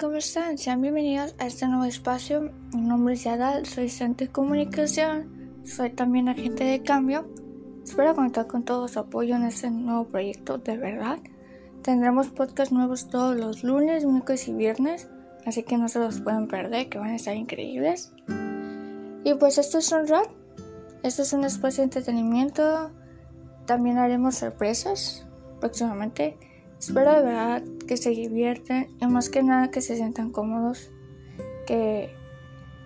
¿cómo están? Sean bienvenidos a este nuevo espacio. Mi nombre es Yadal, soy estudiante de comunicación, soy también agente de cambio. Espero contar con todo su apoyo en este nuevo proyecto, de verdad. Tendremos podcast nuevos todos los lunes, miércoles y viernes, así que no se los pueden perder, que van a estar increíbles. Y pues esto es un rap, esto es un espacio de entretenimiento. También haremos sorpresas próximamente. Espero de verdad que se divierten y más que nada que se sientan cómodos, que,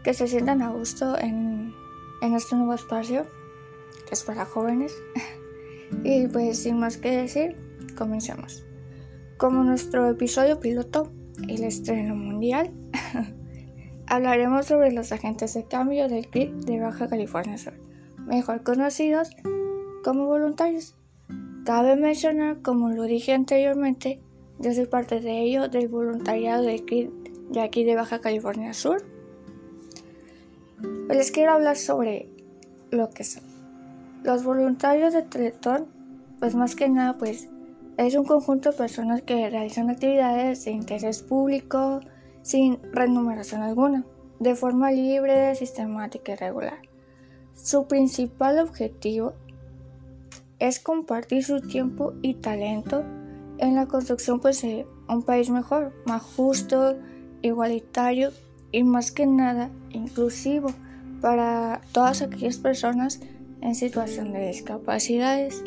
que se sientan a gusto en, en este nuevo espacio, que es para jóvenes. y pues sin más que decir, comencemos. Como nuestro episodio piloto, el estreno mundial, hablaremos sobre los agentes de cambio del CRIT de Baja California Sur, mejor conocidos como voluntarios. Cabe mencionar, como lo dije anteriormente, yo soy parte de ello del voluntariado de aquí, de Baja California Sur. Les quiero hablar sobre lo que son. Los voluntarios de Teletón, pues más que nada, pues es un conjunto de personas que realizan actividades de interés público sin remuneración alguna, de forma libre, sistemática y regular. Su principal objetivo es compartir su tiempo y talento en la construcción pues, de un país mejor, más justo, igualitario y más que nada inclusivo para todas aquellas personas en situación de discapacidades.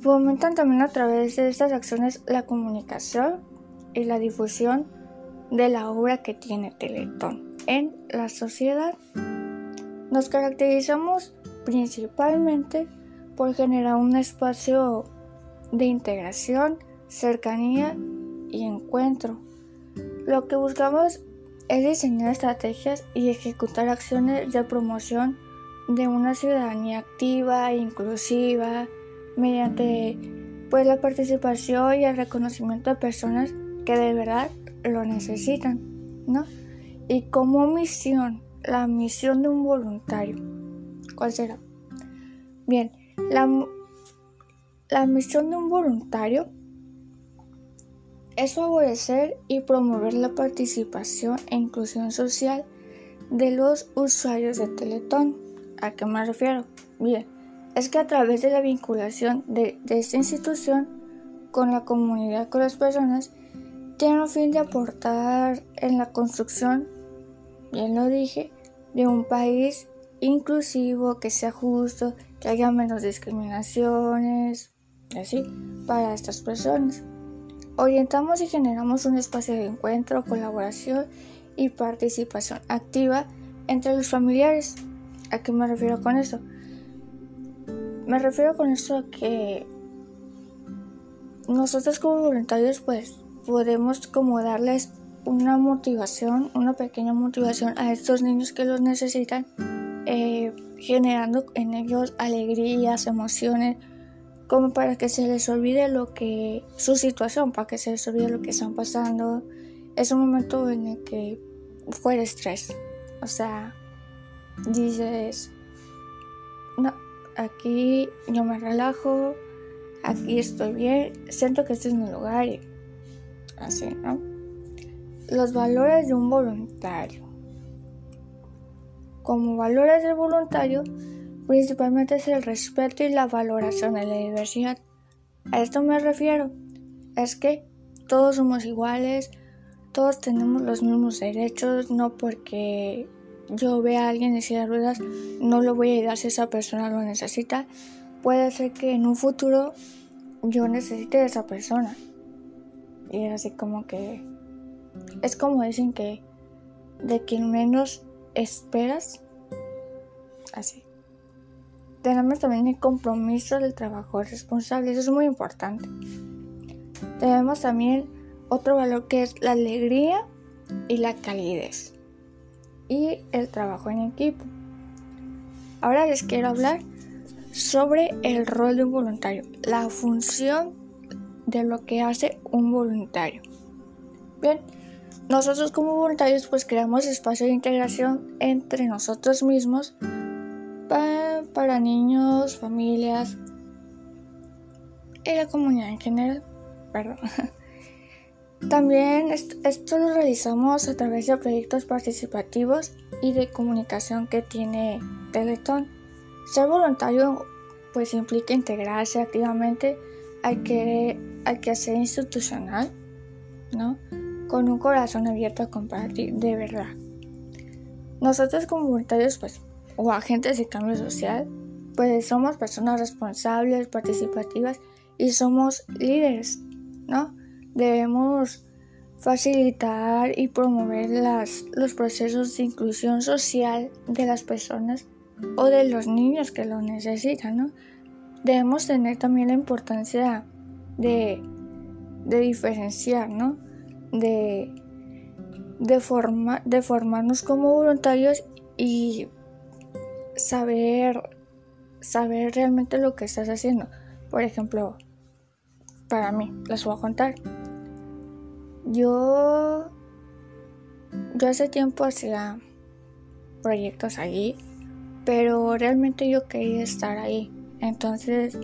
Fomentan también a través de estas acciones la comunicación y la difusión de la obra que tiene Teletón en la sociedad. Nos caracterizamos principalmente por generar un espacio de integración, cercanía y encuentro. Lo que buscamos es diseñar estrategias y ejecutar acciones de promoción de una ciudadanía activa e inclusiva mediante pues la participación y el reconocimiento de personas que de verdad lo necesitan, ¿no? Y como misión, la misión de un voluntario, ¿cuál será? Bien, la, misión de un voluntario es favorecer y promover la participación e inclusión social de los usuarios de Teletón. ¿A qué me refiero? Bien, es que a través de la vinculación de, de esta institución con la comunidad, con las personas, tiene el fin de aportar en la construcción, bien lo dije, de un país inclusivo, que sea justo, que haya menos discriminaciones, así, para estas personas. Orientamos y generamos un espacio de encuentro, colaboración y participación activa entre los familiares. ¿A qué me refiero con esto? Me refiero con esto a que nosotros como voluntarios pues podemos como darles una motivación, una pequeña motivación a estos niños que los necesitan eh, generando en ellos alegrías, emociones, como para que se les olvide lo que su situación, para que se les olvide lo que están pasando. Es un momento en el que fuera estrés. O sea, dices, no, aquí yo me relajo, aquí estoy bien, siento que este es mi lugar así, ¿no? Los valores de un voluntario. Como valores del voluntario, principalmente es el respeto y la valoración de la diversidad. A esto me refiero. Es que todos somos iguales, todos tenemos los mismos derechos, no porque yo vea a alguien en silla de ruedas, no lo voy a ayudar si esa persona lo necesita. Puede ser que en un futuro yo necesite de esa persona. Y es así como que... Es como dicen que de quien menos esperas. Así. Tenemos también el compromiso del trabajo responsable, eso es muy importante. Tenemos también otro valor que es la alegría y la calidez. Y el trabajo en equipo. Ahora les quiero hablar sobre el rol de un voluntario, la función de lo que hace un voluntario. Bien, nosotros como voluntarios pues creamos espacio de integración entre nosotros mismos para, niños, familias y la comunidad en general. Perdón. También esto lo realizamos a través de proyectos participativos y de comunicación que tiene Teletón. Ser voluntario pues implica integrarse activamente al, que, al quehacer institucional, ¿no? Con un corazón abierto a compartir de verdad. Nosotros como voluntarios pues o agentes de cambio social pues somos personas responsables, participativas y somos líderes, ¿no? Debemos facilitar y promover las, los procesos de inclusión social de las personas o de los niños que lo necesitan, ¿no? Debemos tener también la importancia de, de diferenciar, ¿no? De, de, forma, de formarnos como voluntarios y saber, saber realmente lo que estás haciendo. Por ejemplo, para mí, les voy a contar. Yo, yo hace tiempo hacía proyectos allí, pero realmente yo quería estar ahí. Entonces,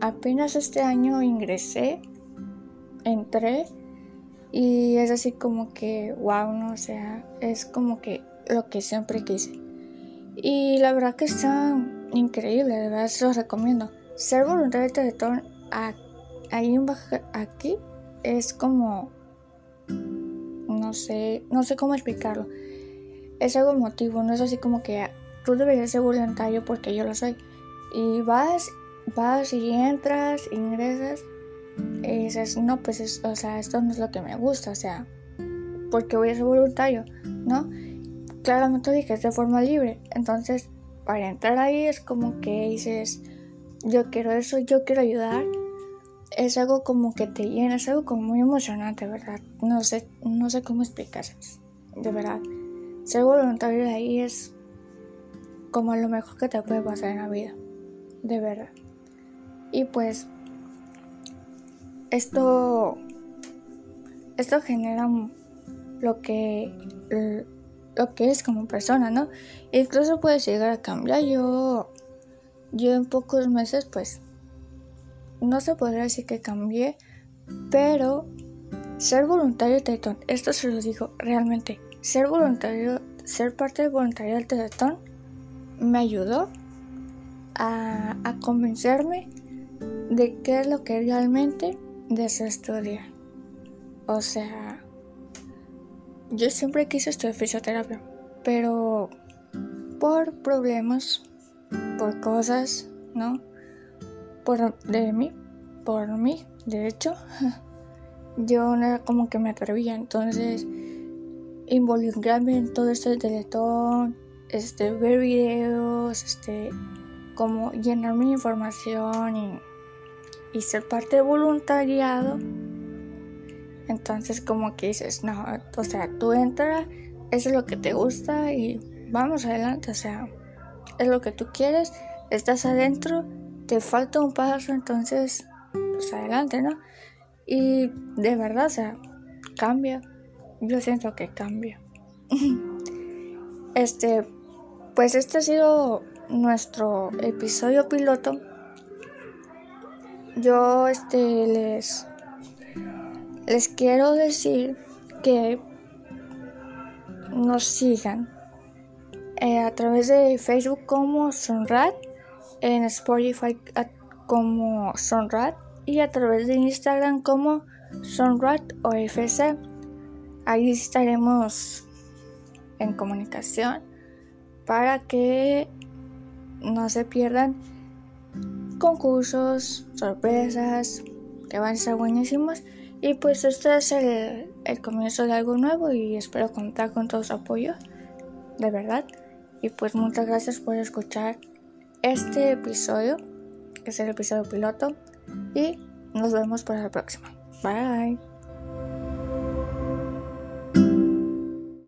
apenas este año ingresé, entré y es así como que, wow, no, sea, es como que lo que siempre quise. Y la verdad que está increíble, de verdad se los recomiendo. Ser voluntario de Teletón ahí aquí es como no sé, no sé cómo explicarlo. Es algo emotivo, no es así como que tú deberías ser voluntario porque yo lo soy. Y vas, vas y entras, ingresas y dices, no, pues, o sea, esto no es lo que me gusta, o sea, porque voy a ser voluntario, ¿no? Claramente dije, es de forma libre. Entonces, para entrar ahí es como que dices, yo quiero eso, yo quiero ayudar es algo como que te llena, es algo como muy emocionante, ¿verdad? No sé, no sé cómo explicar, de verdad. Ser voluntario de ahí es como lo mejor que te puede pasar en la vida, de verdad. Y pues esto esto genera lo que lo que es como persona, ¿no? Incluso puedes llegar a cambiar. Yo yo en pocos meses pues no se podría decir que cambié, pero ser voluntario Teletón, esto se lo digo realmente, ser voluntario, ser parte del voluntariado del Teletón me ayudó a, a convencerme de qué es lo que realmente deseo estudiar. O sea, yo siempre quise estudiar fisioterapia, pero por problemas, por cosas, ¿no? por de mí, por mí, de hecho, yo no era como que me atrevía, entonces involucrarme en todo esto de teletón, este, ver videos, este, como llenar mi información y, y ser parte de voluntariado. Entonces como que dices, no, o sea, tú entras, eso es lo que te gusta y vamos adelante, o sea, es lo que tú quieres, estás adentro te falta un paso, entonces, pues adelante, ¿no? Y de verdad, o sea, cambia. Yo siento que cambia. este, pues este ha sido nuestro episodio piloto. Yo, este, les, les quiero decir que nos sigan eh, a través de Facebook como Sonrat en Spotify como Sonrat y a través de Instagram como Sonrat o FC. Ahí estaremos en comunicación para que no se pierdan concursos, sorpresas que van a ser buenísimos. Y pues este es el, el comienzo de algo nuevo y espero contar con todo su apoyo, de verdad. Y pues muchas gracias por escuchar este episodio, que es el episodio piloto, y nos vemos para la próxima. Bye.